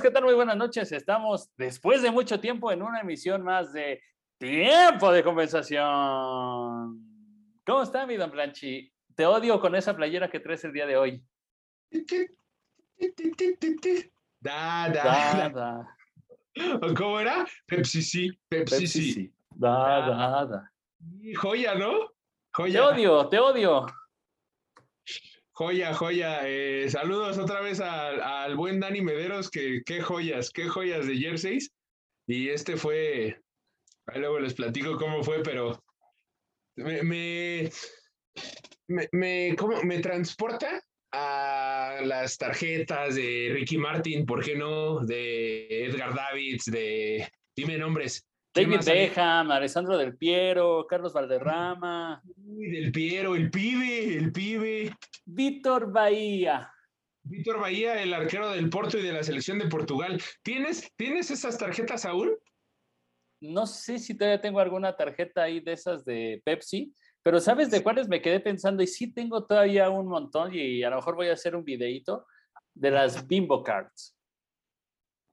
amigos, ¿qué tal? Muy buenas noches. Estamos después de mucho tiempo en una emisión más de Tiempo de Conversación. ¿Cómo está, mi don Blanchi? Te odio con esa playera que traes el día de hoy. Da, da, Da, da. da, ¿Cómo era? Pepsi sí, Pepsi, Pepsi, sí. Da, da, da. Y Joya, ¿no? Te odio, te odio. Joya, joya. Eh, saludos otra vez al, al buen Dani Mederos, que qué joyas, qué joyas de jerseys. Y este fue, ahí luego les platico cómo fue, pero me, me, me, me- ¿cómo? me transporta a las tarjetas de Ricky Martin, ¿por qué no? De Edgar Davids, de, dime nombres. ¿Qué David? Beckham, Alessandro Del Piero, Carlos Valderrama, Uy, del Piero, el pibe, el pibe. Víctor Bahía. Víctor Bahía, el arquero del Porto y de la selección de Portugal. ¿Tienes, ¿tienes esas tarjetas aún? No sé si todavía tengo alguna tarjeta ahí de esas de Pepsi, pero ¿sabes de cuáles me quedé pensando? Y sí tengo todavía un montón y a lo mejor voy a hacer un videíto de las Bimbo Cards.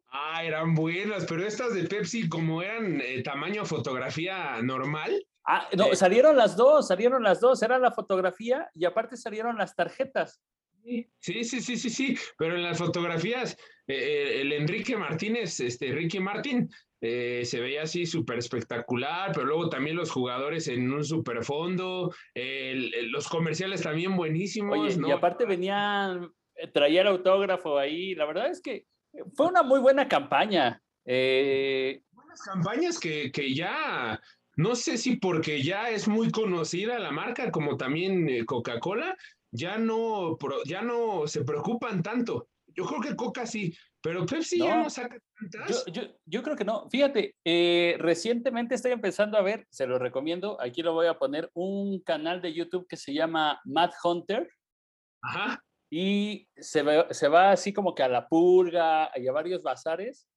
Ah, eran buenas, pero estas de Pepsi, como eran eh, tamaño fotografía normal, Ah, no, Eh. salieron las dos, salieron las dos, era la fotografía y aparte salieron las tarjetas. sí, sí, sí, sí, sí, pero en las fotografías, eh, el Enrique Martínez, este Ricky Martín, eh, se veía así súper espectacular, pero luego también los jugadores en un super fondo, el- el- los comerciales también buenísimos, Oye, ¿no? y aparte venían, traía el autógrafo ahí, la verdad es que fue una muy buena campaña. Eh, buenas campañas que, que ya, no sé si porque ya es muy conocida la marca, como también eh, Coca-Cola, ya no, ya no se preocupan tanto. Yo creo que Coca sí, pero Pepsi ya No. no saca Yo, tantas. yo, yo creo que no. Fíjate, eh, recientemente estoy empezando a ver, se lo recomiendo, aquí lo voy a poner, un canal de YouTube que se llama Mad Hunter Ajá. Y se, ve- se va así como que a la purga y a varios bazares.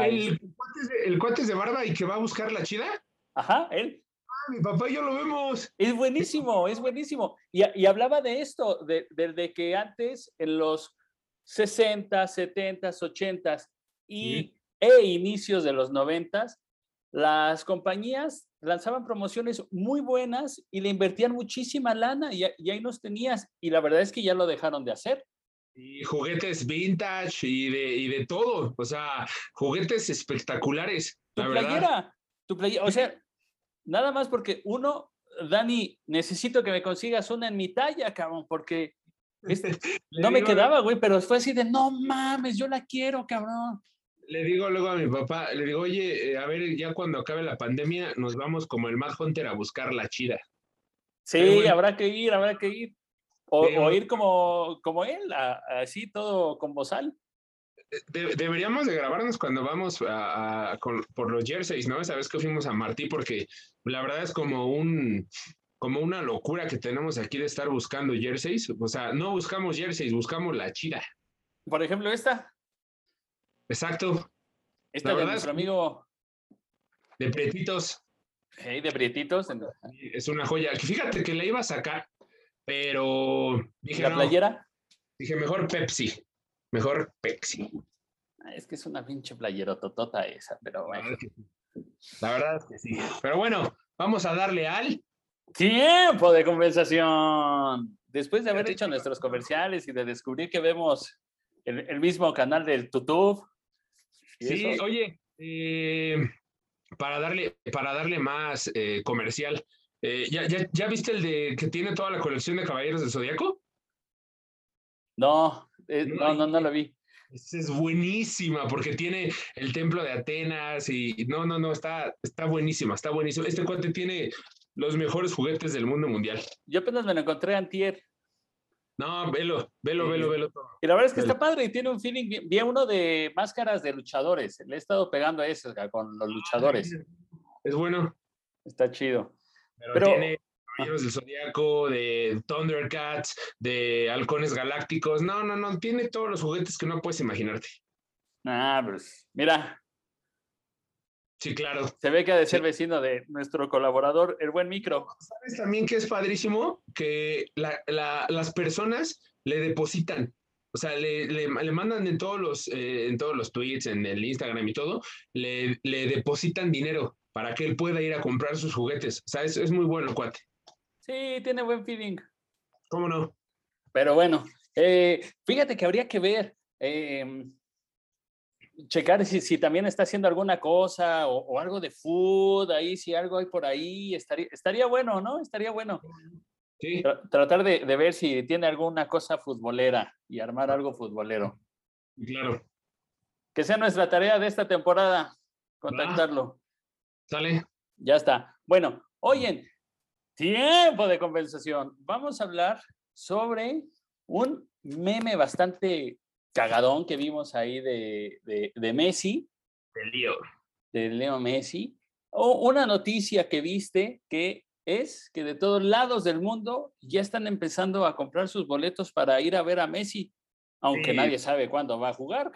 El, es- cuate es de, el cuate es de barba y que va a buscar la chida. Ajá, él. Ah, mi papá y yo lo vemos. Es buenísimo, es buenísimo. Y, y hablaba de esto, de, de- de que antes, en los 60, 70, 80 y, e inicios de los 90, las compañías lanzaban promociones muy buenas y le invertían muchísima lana y, y ahí nos tenías. Y la verdad es que ya lo dejaron de hacer. Y juguetes vintage y de, y de todo. O sea, juguetes espectaculares. Tu La verdad. playera, tu playera, o sea, nada más porque uno, Dani, necesito que me consigas una en mi talla, cabrón, porque este, No me quedaba, güey, pero fue así de, no mames, yo la quiero, cabrón. Le digo luego a mi papá, le digo, oye, eh, a ver, ya cuando acabe la pandemia, nos vamos como el Mad Hunter a buscar la chida. Sí, bueno. habrá que ir, habrá que ir. O, Pero- o ir como, como él, a- así todo con bozal. De- deberíamos de grabarnos cuando vamos a, a- con- por los jerseys, ¿no? Esa vez que fuimos a Martí, porque la verdad es como un como una locura que tenemos aquí de estar buscando jerseys. O sea, no buscamos jerseys, buscamos la chida. Por ejemplo, esta, Exacto, esta La de verdad nuestro amigo de pretitos. hey, de Prietitos, Es una joya. Fíjate que la iba a sacar, pero dije, la no, playera. dije, mejor Pepsi. Mejor Pepsi. Ah, Es que es una pinche playera totota esa, pero bueno. La verdad es que sí. Pero bueno, vamos a darle al. Tiempo de conversación. Después de haber hecho nuestros comerciales y de descubrir que vemos el, el mismo canal del YouTube. Sí, eso, oye, eh, para darle, para darle más eh, comercial, eh, ¿ya, ya, ya viste el de que tiene toda la colección de Caballeros del Zodíaco? No, eh, No, no, no, lo vi. Esa es buenísima porque tiene el templo de Atenas y y no, no, no, está, está buenísima, está buenísima. Este cuate tiene los mejores juguetes del mundo mundial. Yo apenas me lo encontré antier. No, velo, velo, velo, velo todo. Y la verdad es que está padre y tiene un feeling bien. Vi uno de máscaras de luchadores. Le he estado pegando a ese ca- con los luchadores. Es bueno. Está chido. Pero, Pero- tiene Caballeros del Zodíaco, de Thundercats, de Halcones Galácticos. No, no, no, tiene todos los juguetes que no puedes imaginarte. Ah, pues mira, Sí, claro. se ve que ha de ser Sí. vecino de nuestro colaborador, el buen micro. ¿Sabes también que es padrísimo? Que la- la- las personas le depositan. O sea, le, le, mandan en todos, los, eh, en todos los tweets, en el Instagram y todo, le, le, depositan dinero para que él pueda ir a comprar sus juguetes. O sea, es, es muy bueno, cuate. Sí, tiene buen feeling. ¿Cómo no? Pero bueno, eh, fíjate que habría que ver, em, checar si, si, también está haciendo alguna cosa o, algo de food, ahí si algo hay por ahí, estaría, estaría bueno, ¿no? Estaría bueno. Sí. tratar de, de, ver si tiene alguna cosa futbolera y armar algo futbolero. Claro. Que sea nuestra tarea de esta temporada, contactarlo. Sale. Ya está. Bueno, oyen, tiempo de compensación. Vamos a hablar sobre un meme bastante cagadón que vimos ahí de, de, Messi. De Leo. De Leo Messi. O una noticia que viste que es que de todos lados del mundo ya están empezando a comprar sus boletos para ir a ver a Messi, aunque nadie sabe cuándo va a jugar,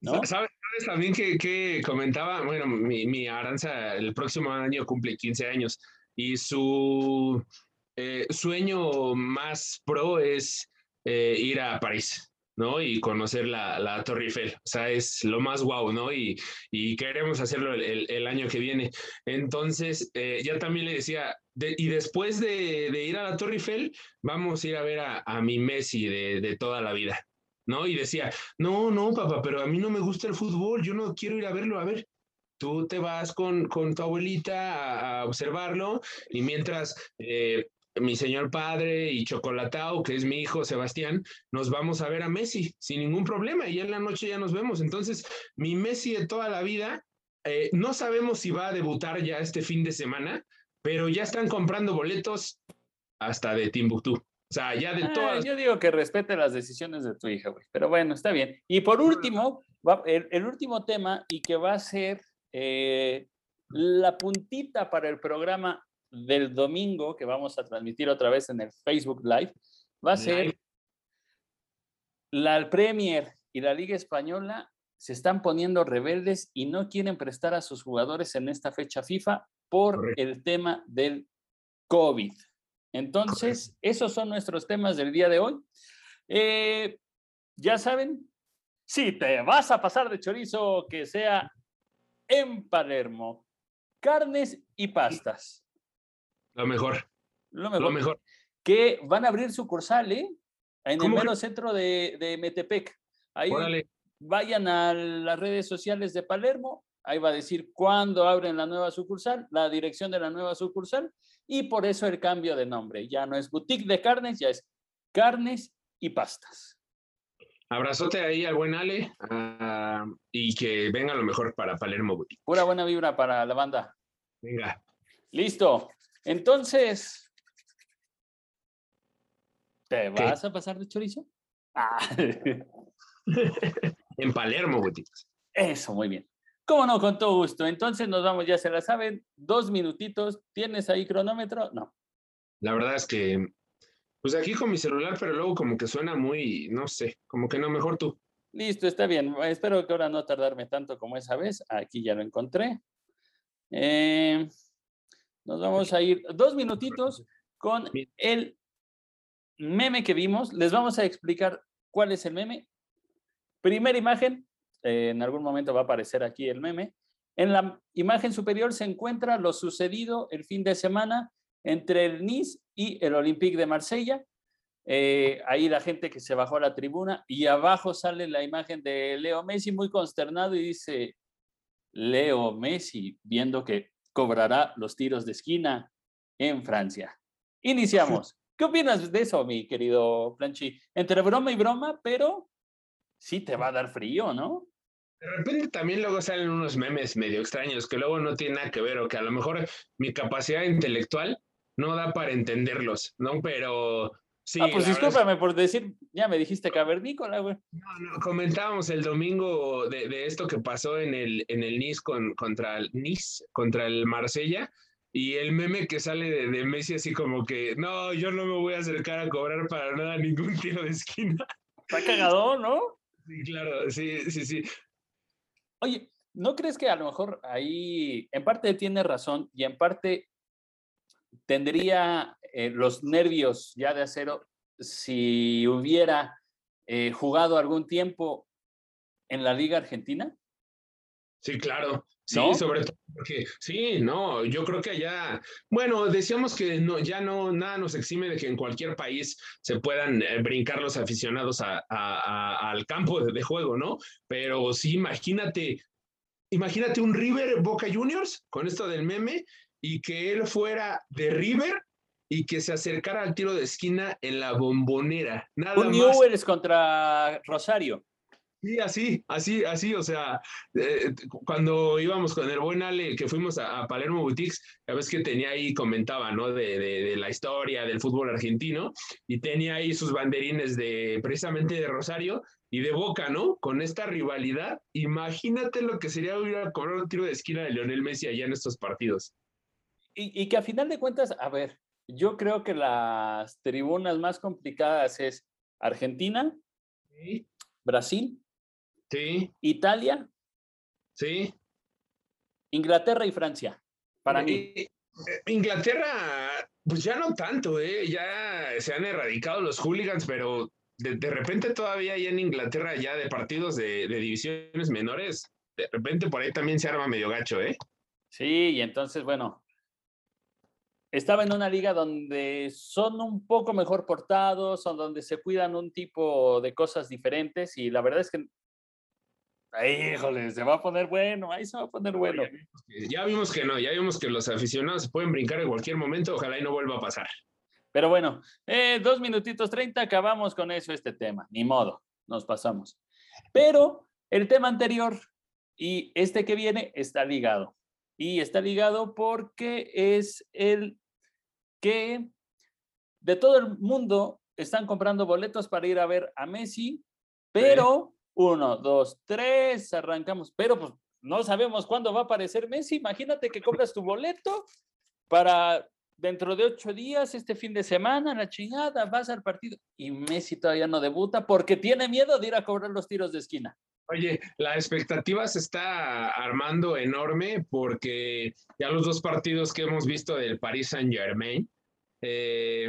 ¿no? ¿Sabes, también que, que, comentaba? Bueno, mi, mi Aranza el próximo año cumple 15 años y su eh, sueño más pro es eh, ir a París, ¿no? Y conocer la, la, Torre Eiffel. O sea, es lo más guau, ¿no? Y, y queremos hacerlo el, el, año que viene. Entonces, eh, ya también le decía, y después de, de, ir a la Torre Eiffel, vamos a ir a ver a, a mi Messi de, de toda la vida. ¿No? Y decía, no, no, papá, pero a mí no me gusta el fútbol, yo no quiero ir a verlo, a ver, tú te vas con, con tu abuelita a, observarlo y mientras eh, mi señor padre y Chocolatao, que es mi hijo Sebastián, nos vamos a ver a Messi sin ningún problema y en la noche ya nos vemos. Entonces, mi Messi de toda la vida, eh, no sabemos si va a debutar ya este fin de semana, pero ya están comprando boletos hasta de Timbuktu. O sea, ya de ah, todas. Yo digo que respete las decisiones de tu hija, güey. Pero bueno, está bien. Y por último, el, el último tema y que va a ser eh, la puntita para el programa del domingo que vamos a transmitir otra vez en el Facebook Live va a ser la Premier y la Liga Española se están poniendo rebeldes y no quieren prestar a sus jugadores en esta fecha FIFA por el tema del COVID. Entonces, esos son nuestros temas del día de hoy. Eh, ya saben, si te vas a pasar de chorizo, que sea en Palermo, carnes y pastas. Lo mejor. Lo mejor. Que van a abrir sucursal, ¿eh? En el mero centro de, de Metepec. Ahí vayan a las redes sociales de Palermo. Ahí va a decir cuándo abren la nueva sucursal, la dirección de la nueva sucursal. Y por eso el cambio de nombre. Ya no es boutique de carnes, ya es carnes y pastas. Abrazote ahí al buen Ale ah, y que venga lo mejor para Palermo Boutique. Pura buena vibra para la banda. Venga. Listo. Entonces, ¿te vas a pasar de chorizo? Ah. en Palermo, boutiques. Eso, muy bien. Cómo no, con todo gusto. Entonces nos vamos, ya se la saben, dos minutitos. ¿Tienes ahí cronómetro? No. La verdad es que, pues aquí con mi celular, pero luego como que suena muy, no sé, como que no, mejor tú. Listo, está bien. Espero que ahora no tardarme tanto como esa vez. Aquí ya lo encontré. Eh, nos vamos a ir dos minutitos con el meme que vimos. Les vamos a explicar cuál es el meme. Primera imagen, eh, en algún momento va a aparecer aquí el meme. En la imagen superior se encuentra lo sucedido el fin de semana entre el Nice y el Olympique de Marsella. Eh, ahí la gente que se bajó a la tribuna y abajo sale la imagen de Leo Messi muy consternado y dice, Leo Messi, viendo que cobrará los tiros de esquina en Francia. Iniciamos. ¿Qué opinas de eso, mi querido Planchi? Entre broma y broma, pero sí te va a dar frío, ¿no? De repente también luego salen unos memes medio extraños que luego no tienen nada que ver o que a lo mejor mi capacidad intelectual no da para entenderlos, ¿no? Pero Sí, ah, pues discúlpame por decir, ya me dijiste cavernícola, güey. No, no, comentábamos el domingo de, de, esto que pasó en el, en el Nice con, contra el Nice, contra el Marsella, y el meme que sale de, de, Messi así como que, no, yo no me voy a acercar a cobrar para nada ningún tiro de esquina. Está cagado, ¿no? Sí, claro, sí, sí, sí. Oye, ¿no crees que a lo mejor ahí en parte tiene razón y en parte tendría eh, los nervios ya de acero si hubiera eh, jugado algún tiempo en la Liga Argentina? Sí, claro. Sí, sobre todo porque, sí, no, yo creo que allá, bueno, decíamos que no, ya no, nada nos exime de que en cualquier país se puedan eh, brincar los aficionados al campo de, juego, ¿no? Pero sí, imagínate, imagínate un River Boca Juniors con esto del meme y que él fuera de River y que se acercara al tiro de esquina en la bombonera. Nada un Newell's contra Rosario. Sí, así, así, así, o sea, eh, cuando íbamos con el buen Ale, que fuimos a, Palermo Boutiques, ya ves que tenía ahí, comentaba, ¿no? De, de, la historia del fútbol argentino, y tenía ahí sus banderines de, precisamente de Rosario y de Boca, ¿no? Con esta rivalidad, imagínate lo que sería ir a cobrar un tiro de esquina de Lionel Messi allá en estos partidos. Y, y que a final de cuentas, a ver, yo creo que las tribunas más complicadas es Argentina, Brasil, Sí. Italia. Sí. Inglaterra y Francia, para mí. Eh, Inglaterra, pues ya no tanto, ¿eh? Ya se han erradicado los hooligans, pero de, repente todavía hay en Inglaterra ya de partidos de, de, divisiones menores, de repente por ahí también se arma medio gacho, ¿eh? Sí, y entonces, bueno, estaba en una liga donde son un poco mejor portados, son donde se cuidan un tipo de cosas diferentes y la verdad es que híjole, se va a poner bueno, ahí se va a poner bueno. Ya vimos que no, ya vimos que los aficionados pueden brincar en cualquier momento, ojalá y no vuelva a pasar. Pero bueno, eh, dos minutitos treinta, acabamos con eso este tema, ni modo, nos pasamos. Pero el tema anterior y este que viene está ligado. Y está ligado porque es el que de todo el mundo están comprando boletos para ir a ver a Messi, pero uno, dos, tres, arrancamos. Pero pues no sabemos cuándo va a aparecer Messi. Imagínate que compras tu boleto para dentro de ocho días, este fin de semana, la chingada, vas al partido y Messi todavía no debuta porque tiene miedo de ir a cobrar los tiros de esquina. Oye, la expectativa se está armando enorme porque ya los dos partidos que hemos visto del Paris Saint Germain, eh,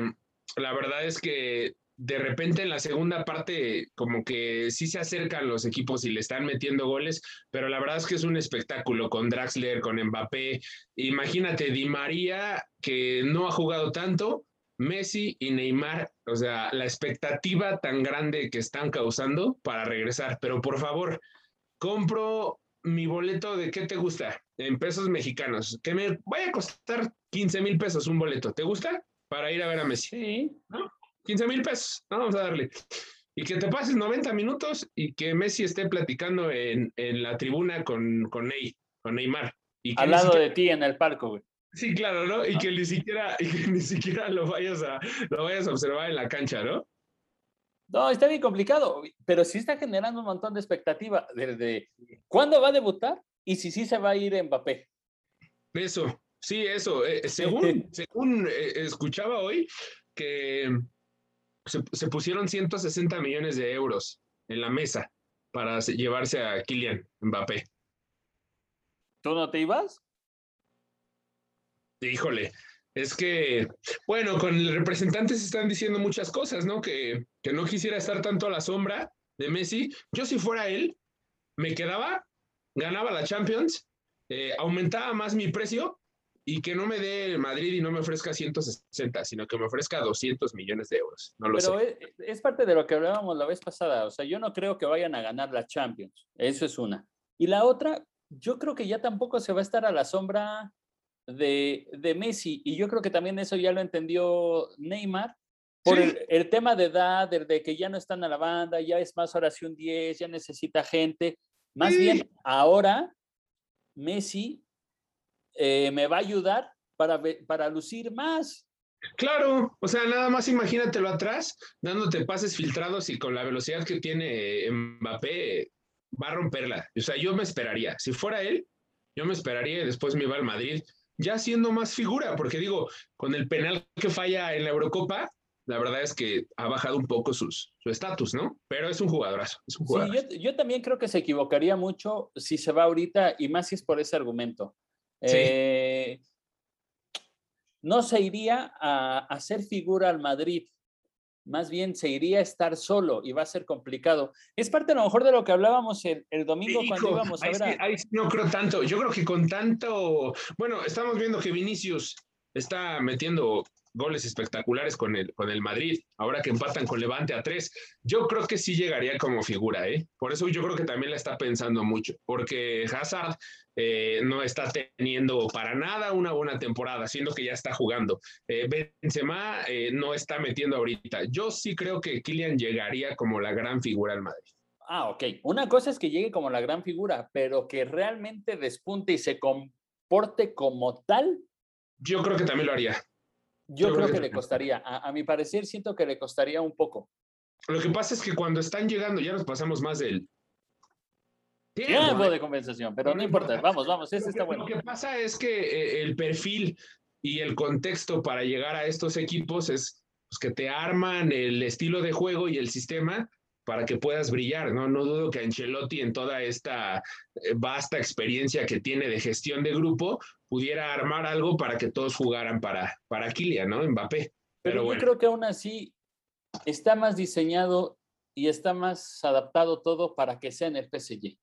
la verdad es que de repente en la segunda parte como que sí se acercan los equipos y le están metiendo goles, pero la verdad es que es un espectáculo con Draxler, con Mbappé. Imagínate, Di María, que no ha jugado tanto, Messi y Neymar, o sea, la expectativa tan grande que están causando para regresar. Pero por favor, compro mi boleto de qué te gusta, en pesos mexicanos, que me vaya a costar 15 mil pesos un boleto. ¿Te gusta? Para ir a ver a Messi. Sí. ¿No? 15 mil pesos, vamos a darle. Y que te pases 90 minutos y que Messi esté platicando en, en la tribuna con, con, Ney, con Neymar. Y Al lado de ti en el parco, güey. Sí, claro, ¿no? Y que ni siquiera, y que ni siquiera lo vayas a, lo vayas a observar en la cancha, ¿no? No, está bien complicado, pero sí está generando un montón de expectativa desde cuándo va a debutar y si sí se va a ir Mbappé. Eso, sí, eso. Eh, según según eh, escuchaba hoy que se, pusieron 160 millones de euros en la mesa para llevarse a Kylian Mbappé. ¿Tú no te ibas? Híjole, es que, bueno, con el representante se están diciendo muchas cosas, ¿no? Que, que no quisiera estar tanto a la sombra de Messi. Yo si fuera él, me quedaba, ganaba la Champions, eh, aumentaba más mi precio y que no me dé Madrid y no me ofrezca 160, sino que me ofrezca 200 millones de euros. No lo Pero Es, es, parte de lo que hablábamos la vez pasada. O sea, yo no creo que vayan a ganar la Champions. Eso es una. Y la otra, yo creo que ya tampoco se va a estar a la sombra de, de Messi. Y yo creo que también eso ya lo entendió Neymar. Por el, tema de edad, de, que ya no están a la banda, ya es más oración 10, ya necesita gente. Más bien, ahora Messi eh, me va a ayudar para, para lucir más. Claro, o sea, nada más imagínatelo atrás, dándote pases filtrados y con la velocidad que tiene Mbappé, va a romperla. O sea, yo me esperaría. Si fuera él, yo me esperaría y después me iba al Madrid, ya siendo más figura, porque digo, con el penal que falla en la Eurocopa, la verdad es que ha bajado un poco sus, su estatus, ¿no? Pero es un jugadorazo. Es un Sí, yo, también creo que se equivocaría mucho si se va ahorita, y más si es por ese argumento. Eh, no se iría a hacer figura al Madrid más bien se iría a estar solo y va a ser complicado. Es parte a lo mejor de lo que hablábamos el, domingo cuando íbamos a ver. A... no creo tanto. Yo creo que con tanto. Bueno, estamos viendo que Vinicius está metiendo goles espectaculares con el, con el Madrid, ahora que empatan con Levante a tres. Yo creo que sí llegaría como figura, ¿eh? Por eso yo creo que también la está pensando mucho, porque Hazard eh, no está teniendo para nada una buena temporada, siendo que ya está jugando. Eh, Benzema eh, no está metiendo ahorita. Yo sí creo que Kylian llegaría como la gran figura al Madrid. Ah, ok. Una cosa es que llegue como la gran figura, pero que realmente despunte y se comporte como tal. Yo creo que también lo haría. Yo, creo, que, le costaría. A, mi parecer, siento que le costaría un poco. Lo que pasa es que cuando están llegando, ya nos pasamos más del tiempo ¿eh? de compensación, pero no, importa. Vamos, vamos, ese está bueno. Lo que pasa es que eh, el perfil y el contexto para llegar a estos equipos es pues, que te arman el estilo de juego y el sistema para que puedas brillar, ¿no? No dudo que Ancelotti en toda esta eh, vasta experiencia que tiene de gestión de grupo pudiera armar algo para que todos jugaran para, para Kylian, ¿no? Mbappé. Pero, yo creo que aún así está más diseñado y está más adaptado todo para que sea en el PSG.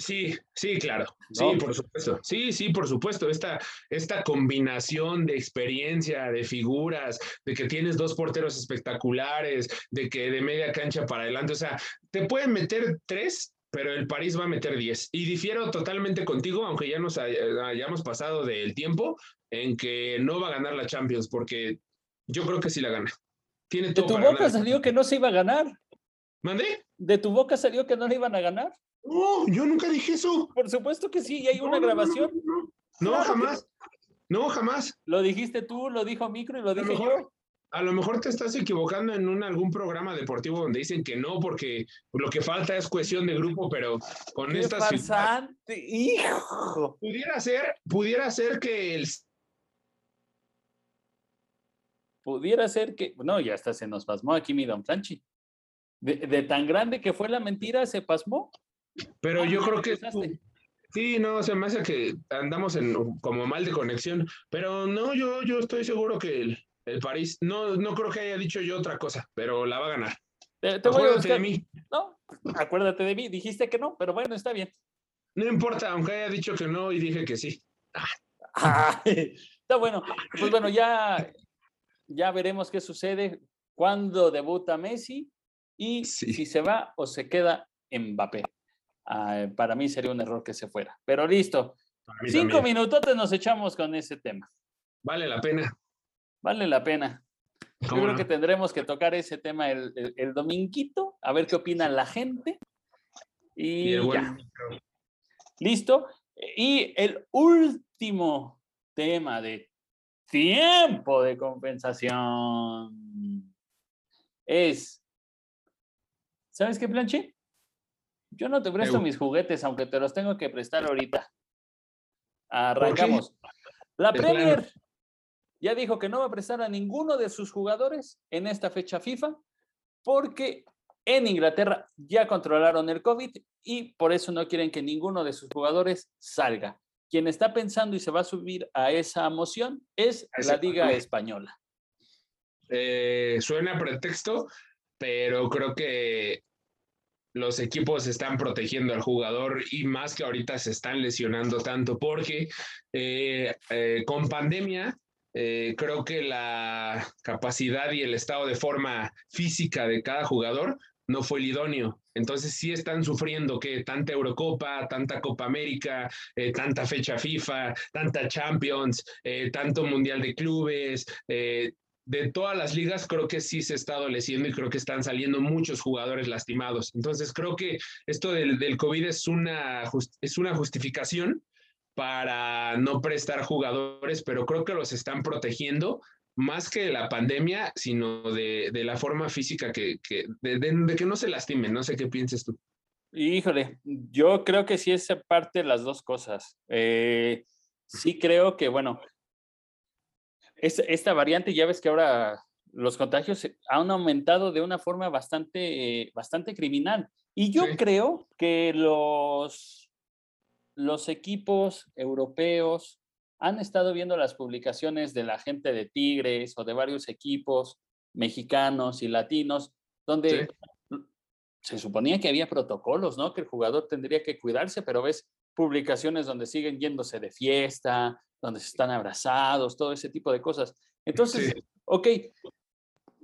Sí, sí, claro. Sí, por supuesto. Sí, sí, por supuesto. Esta, esta combinación de experiencia, de figuras, de que tienes dos porteros espectaculares, de que de media cancha para adelante, o sea, te pueden meter tres, pero el París va a meter diez. Y difiero totalmente contigo, aunque ya nos hayamos pasado del tiempo en que no va a ganar la Champions, porque yo creo que sí la gana. Tiene de tu boca salió que no se iba a ganar. ¿Mandé? De tu boca salió que no le iban a ganar. No, yo nunca dije eso. Por supuesto que sí, y hay una grabación. No, jamás. No, jamás. Lo dijiste tú, lo dijo Micro y lo dije yo. A lo mejor te estás equivocando en un, algún programa deportivo donde dicen que no, porque lo que falta es cohesión de grupo, pero con esta estas. ¡Hijo! Pudiera ser, pudiera ser que el. Pudiera ser que. No, ya hasta se nos pasmó aquí mi Don Franchi. de tan grande que fue la mentira, se pasmó. Pero yo creo que sí, no, se me hace que andamos en como mal de conexión, pero no, yo, yo estoy seguro que el, el París, no, no creo que haya dicho yo otra cosa, pero la va a ganar. Te, voy a de mí. No, acuérdate de mí, dijiste que no, pero bueno, está bien. No importa, aunque haya dicho que no y dije que sí. está bueno. Pues bueno, ya, ya veremos qué sucede cuando debuta Messi y si se va o se queda Mbappé. Ah, para mí sería un error que se fuera. Pero listo. Cinco minutos nos echamos con ese tema. Vale la pena. Vale la pena. Yo creo que tendremos que tocar ese tema el, el, dominguito, a ver qué opina la gente. Y, ya. Listo. Y el último tema de tiempo de compensación es, ¿sabes qué, Planche? Yo no te presto mis juguetes, aunque te los tengo que prestar ahorita. Arrancamos. La Premier ya dijo que no va a prestar a ninguno de sus jugadores en esta fecha FIFA porque en Inglaterra ya controlaron el COVID y por eso no quieren que ninguno de sus jugadores salga. Quien está pensando y se va a subir a esa moción es la Liga Española. Eh, suena pretexto, pero creo que los equipos están protegiendo al jugador y más que ahorita se están lesionando tanto porque eh, eh, con pandemia eh, creo que la capacidad y el estado de forma física de cada jugador no fue el idóneo. Entonces sí están sufriendo que tanta Eurocopa, tanta Copa América, tanta fecha FIFA, tanta Champions, tanto Mundial de Clubes, de todas las ligas, creo que sí se está adoleciendo y creo que están saliendo muchos jugadores lastimados. Entonces, creo que esto del, del COVID es una, es una justificación para no prestar jugadores, pero creo que los están protegiendo más que la pandemia, sino de, de la forma física que, que de, de, que no se lastimen. No sé qué pienses tú. Híjole, yo creo que sí es parte de las dos cosas. Eh, sí creo que, bueno, esta variante, ya ves que ahora los contagios han aumentado de una forma bastante, bastante criminal. Y yo creo que los, los equipos europeos han estado viendo las publicaciones de la gente de Tigres o de varios equipos mexicanos y latinos, donde se suponía que había protocolos, ¿no? Que el jugador tendría que cuidarse, pero ves publicaciones donde siguen yéndose de fiesta, donde se están abrazados, todo ese tipo de cosas. Entonces, ok,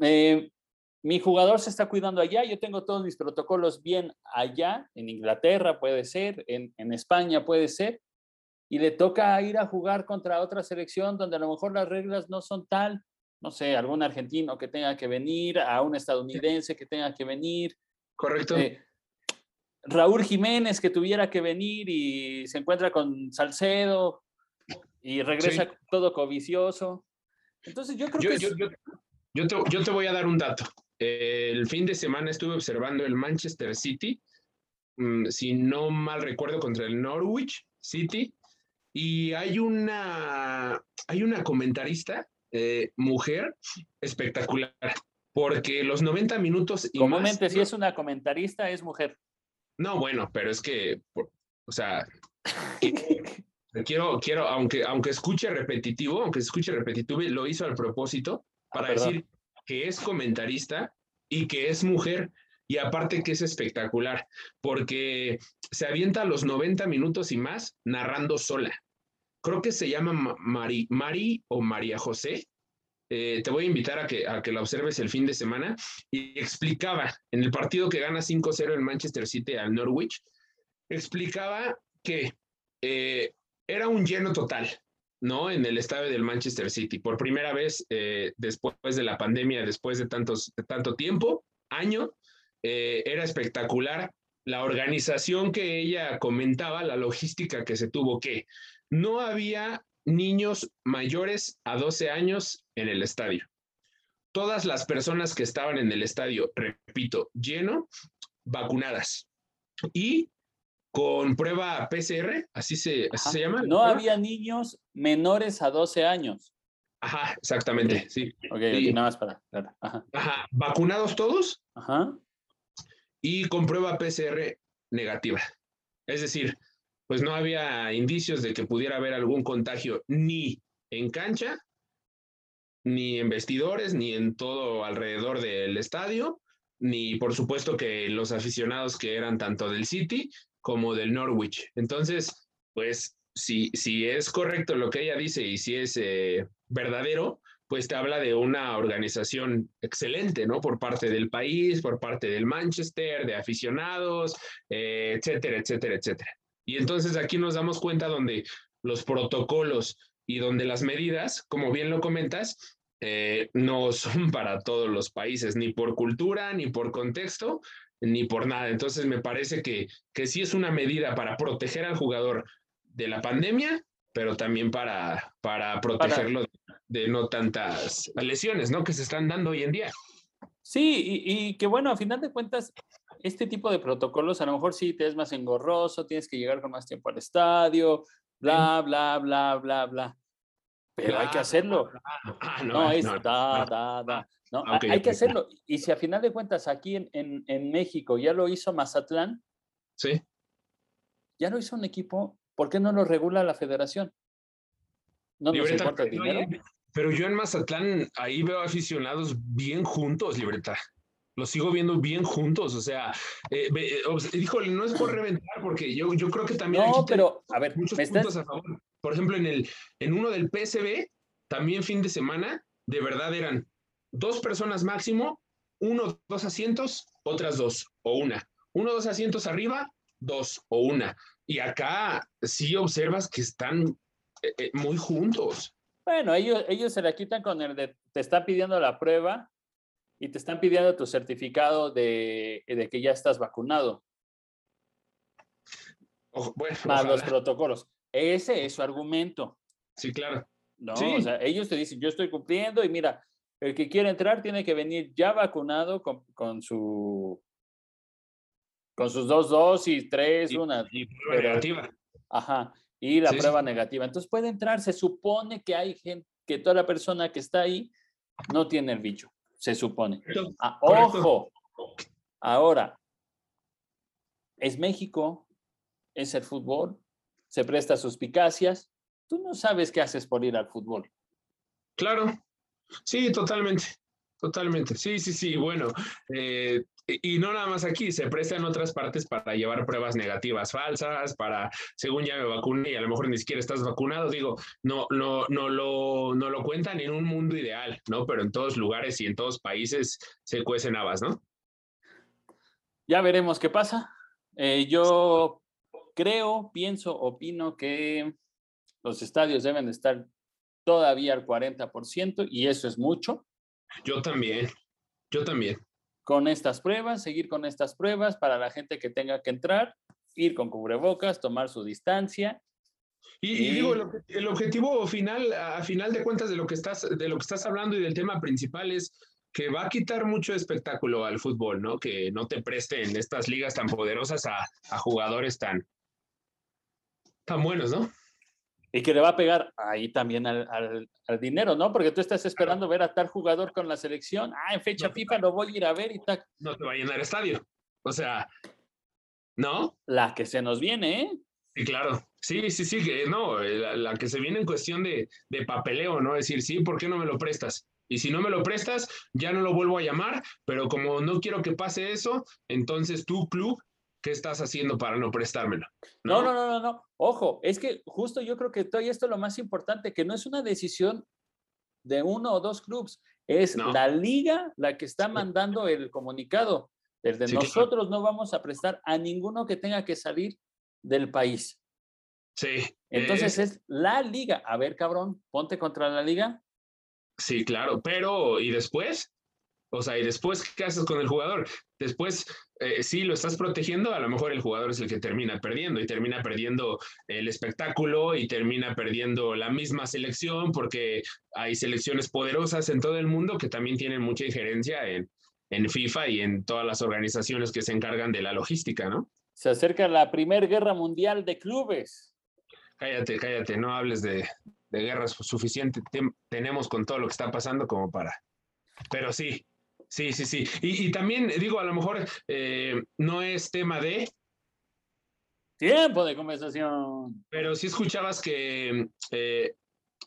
eh, mi jugador se está cuidando allá, yo tengo todos mis protocolos bien allá, en Inglaterra puede ser, en, en España puede ser, y le toca ir a jugar contra otra selección donde a lo mejor las reglas no son tal, no sé, algún argentino que tenga que venir, a un estadounidense que tenga que venir. Correcto. Eh, Raúl Jiménez que tuviera que venir y se encuentra con Salcedo y regresa todo covicioso. Entonces yo creo que... Yo, te, yo te voy a dar un dato. El fin de semana estuve observando el Manchester City, mm, si no mal recuerdo, contra el Norwich City, y hay una, hay una comentarista, eh, mujer, espectacular, porque los 90 minutos... Y Comúnmente, si es una comentarista, es mujer. No, bueno, pero es que, o sea, quiero, quiero, aunque, aunque escuche repetitivo, aunque escuche repetitivo, lo hizo al propósito ah, para decir que es comentarista y que es mujer. Y aparte que es espectacular, porque se avienta los 90 minutos y más narrando sola. Creo que se llama Mari, Mari o María José. Eh, te voy a invitar a que, a que la observes el fin de semana. Y explicaba en el partido que gana 5-0 el Manchester City al Norwich, explicaba que eh, era un lleno total, ¿no? En el estadio del Manchester City. Por primera vez eh, después de la pandemia, después de, tantos, tanto tiempo, año, era espectacular. La organización que ella comentaba, la logística que se tuvo que no había niños mayores a 12 años en el estadio. Todas las personas que estaban en el estadio, repito, lleno, vacunadas. Y con prueba PCR, así se, se llama. No había niños menores a 12 años. Ajá, exactamente, sí. Ok, nada más para. Ajá. Ajá. vacunados todos. Ajá. Y con prueba PCR negativa. Es decir, pues no había indicios de que pudiera haber algún contagio ni en cancha, ni en vestidores, ni en todo alrededor del estadio, ni por supuesto que los aficionados que eran tanto del City como del Norwich. Entonces, pues si, si es correcto lo que ella dice y si es eh, verdadero, pues te habla de una organización excelente, ¿no? Por parte del país, por parte del Manchester, de aficionados, eh, etcétera, etcétera, etcétera. Y entonces aquí nos damos cuenta donde los protocolos y donde las medidas, como bien lo comentas, eh, no son para todos los países, ni por cultura, ni por contexto, ni por nada. Entonces me parece que, que sí es una medida para proteger al jugador de la pandemia, pero también para, para protegerlo De, no tantas lesiones, ¿no? Que se están dando hoy en día. Sí, y, y, que bueno, a final de cuentas, este tipo de protocolos a lo mejor sí te es más engorroso, tienes que llegar con más tiempo al estadio, bla, bla, bla, bla, bla. Pero hay que hacerlo. Ah, no, es da, da, da. ¿no? Ah, hay que hacerlo. Y si a final de cuentas aquí en, en, México ya lo hizo Mazatlán, sí. ya lo hizo un equipo, ¿por qué no lo regula la federación? ¿No nos importa el dinero? Pero yo en Mazatlán ahí veo aficionados bien juntos, Libreta. Los sigo viendo bien juntos, o sea, eh, eh híjole, no es por reventar, porque yo, yo creo que también... No, pero, a ver, muchos puntos a favor. Por ejemplo, en, el, en uno del PSB, también fin de semana, de verdad eran dos personas máximo, uno, dos asientos, otras dos o una. Uno, dos asientos arriba, dos o una. Y acá sí observas que están eh, eh, muy juntos. Bueno, ellos, ellos se la quitan con el de te están pidiendo la prueba y te están pidiendo tu certificado de, de que ya estás vacunado. bueno, más los protocolos. Ese es su argumento. Sí, claro. No, o sea, ellos te dicen, yo estoy cumpliendo y mira, el que quiere entrar tiene que venir ya vacunado con, con su con sus dos dosis, tres, una. Y prueba negativa. Ajá. Y la prueba negativa. Entonces puede entrar. Se supone que hay gente, que toda la persona que está ahí no tiene el bicho. Se supone. Ah, ojo. Ahora, es México, es el fútbol, se presta suspicacias. Tú no sabes qué haces por ir al fútbol. Claro. Sí, totalmente. totalmente. Sí, sí, sí. Bueno, eh, y no nada más aquí, se presta en otras partes para llevar pruebas negativas falsas, para, según ya me vacuné y a lo mejor ni siquiera estás vacunado, digo, no, no, no, lo, no lo cuentan en un mundo ideal, ¿no? Pero en todos lugares y en todos países se cuecen habas, ¿no? Ya veremos qué pasa. Eh, yo creo, pienso, opino que los estadios deben estar todavía al 40% y eso es mucho. Yo también, yo también con estas pruebas, seguir con estas pruebas para la gente que tenga que entrar, ir con cubrebocas, tomar su distancia. Y, digo, el, objetivo final, a final de cuentas de lo que estás, de lo que estás hablando y del tema principal es que va a quitar mucho espectáculo al fútbol, ¿no? Que no te presten estas ligas tan poderosas a, a jugadores tan, tan buenos, ¿no? Y que le va a pegar ahí también al, dinero, ¿no? Porque tú estás esperando ver a tal jugador con la selección. Ah, en fecha FIFA lo voy a ir a ver y tal. No te va a llenar estadio. O sea, ¿no? La que se nos viene, ¿eh? Sí, claro. Sí, sí, sí, no, la, la, que se viene en cuestión de, de papeleo, ¿no? Es decir, sí, ¿por qué no me lo prestas? Y si no me lo prestas, ya no lo vuelvo a llamar, pero como no quiero que pase eso, entonces tu club ¿qué estás haciendo para no prestármelo? ¿No? no, no, no, no, Ojo, es que justo yo creo que todo esto es lo más importante, que no es una decisión de uno o dos clubes, es la liga la que está mandando el comunicado. Desde nosotros no vamos a prestar a ninguno que tenga que salir del país. Sí. Entonces es la liga. A ver, cabrón, ponte contra la liga. Sí, claro, pero ¿y después? O sea, ¿y después qué haces con el jugador? Después, eh, si lo estás protegiendo, a lo mejor el jugador es el que termina perdiendo y termina perdiendo el espectáculo y termina perdiendo la misma selección porque hay selecciones poderosas en todo el mundo que también tienen mucha injerencia en, en FIFA y en todas las organizaciones que se encargan de la logística, ¿no? Se acerca la primera guerra mundial de clubes. Cállate, cállate, no hables de, de guerras suficiente tenemos con todo lo que está pasando como para. Pero sí, Sí, sí, sí. Y, también digo, a lo mejor eh, no es tema de... Tiempo de conversación. Pero sí escuchabas que eh,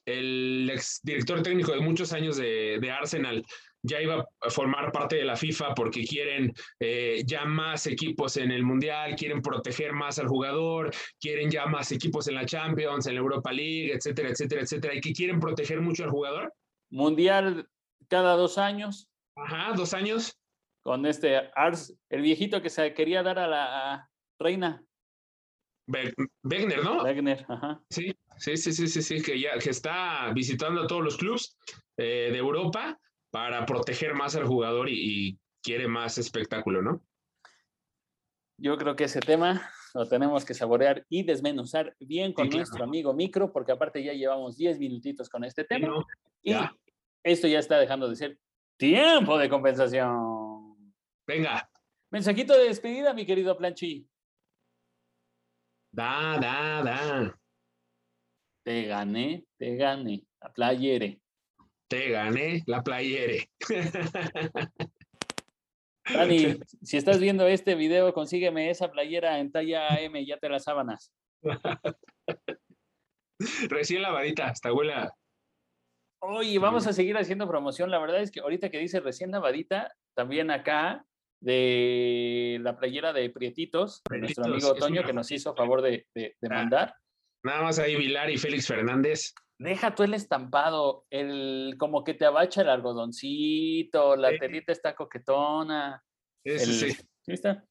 el ex director técnico de muchos años de, Arsenal ya iba a formar parte de la FIFA porque quieren eh, ya más equipos en el Mundial, quieren proteger más al jugador, quieren ya más equipos en la Champions, en la Europa League, etcétera, etcétera, etcétera, y que quieren proteger mucho al jugador. Mundial cada dos años. Ajá, dos años. Con este Ars, el viejito que se quería dar a la reina. Wegner, ¿no? Wegner, ajá. Sí, sí, sí, sí, sí, sí, que ya que está visitando a todos los clubes eh, de Europa para proteger más al jugador y, quiere más espectáculo, ¿no? Yo creo que ese tema lo tenemos que saborear y desmenuzar bien con nuestro amigo Micro, porque aparte ya llevamos 10 minutitos con este tema. y esto ya está dejando de ser Tiempo de compensación. Venga. Mensajito de despedida, mi querido Planchi. Da, da, da. Te gané, te gané. La playere. Te gané la playere. Dani, si estás viendo este video, consígueme esa playera en talla M, ya te las sábanas. Recién lavadita, hasta huele Oye, vamos a seguir haciendo promoción. La verdad es que ahorita que dice recién lavadita, también acá de la playera de Prietitos, nuestro amigo Toño, que nos hizo favor de, ah, mandar. Nada más ahí Vilar y Félix Fernández. Deja tú el estampado, el como que te abacha el algodoncito, la telita está coquetona. Sí, sí, está?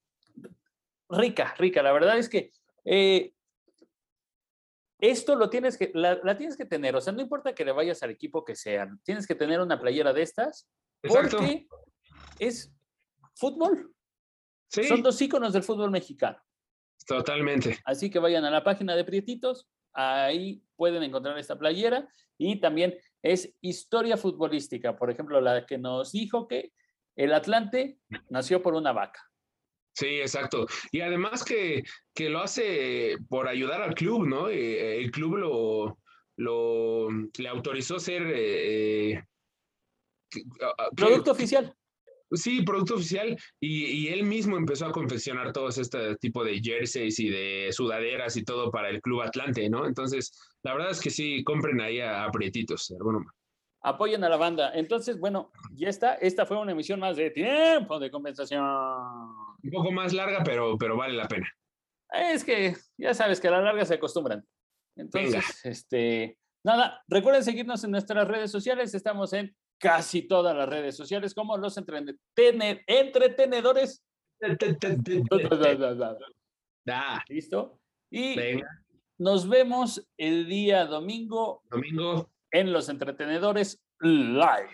Rica, rica. La verdad es que eh, esto lo tienes que, la, tienes que tener, o sea, no importa que le vayas al equipo que sea, tienes que tener una playera de estas porque es fútbol. Son dos íconos del fútbol mexicano. Totalmente. Así que vayan a la página de Prietitos, ahí pueden encontrar esta playera y también es historia futbolística, por ejemplo, la que nos dijo que el Atlante nació por una vaca. Sí, exacto. Y además que, que lo hace por ayudar al club, ¿no? Eh, el club lo, lo le autorizó ser eh, producto oficial. Sí, producto oficial. Y, y, él mismo empezó a confeccionar todos este tipo de jerseys y de sudaderas y todo para el Club Atlante, ¿no? Entonces, la verdad es que sí, compren ahí a, Prietitos, Apoyen a la banda. Entonces, bueno, ya está. Esta fue una emisión más de tiempo de compensación. Un poco más larga, pero, pero vale la pena. Es que ya sabes que a la larga se acostumbran. Entonces, este, nada, recuerden seguirnos en nuestras redes sociales. Estamos en casi todas las redes sociales como los entretenedores. ¿Listo? Y nos vemos el día domingo. Domingo. En los entretenedores live.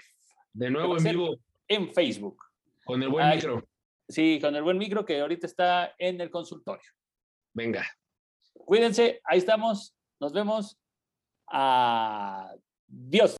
De nuevo en vivo. En Facebook. Con el buen micro. Sí, con el buen micro que ahorita está en el consultorio. Venga. Cuídense, ahí estamos. Nos vemos. Adiós.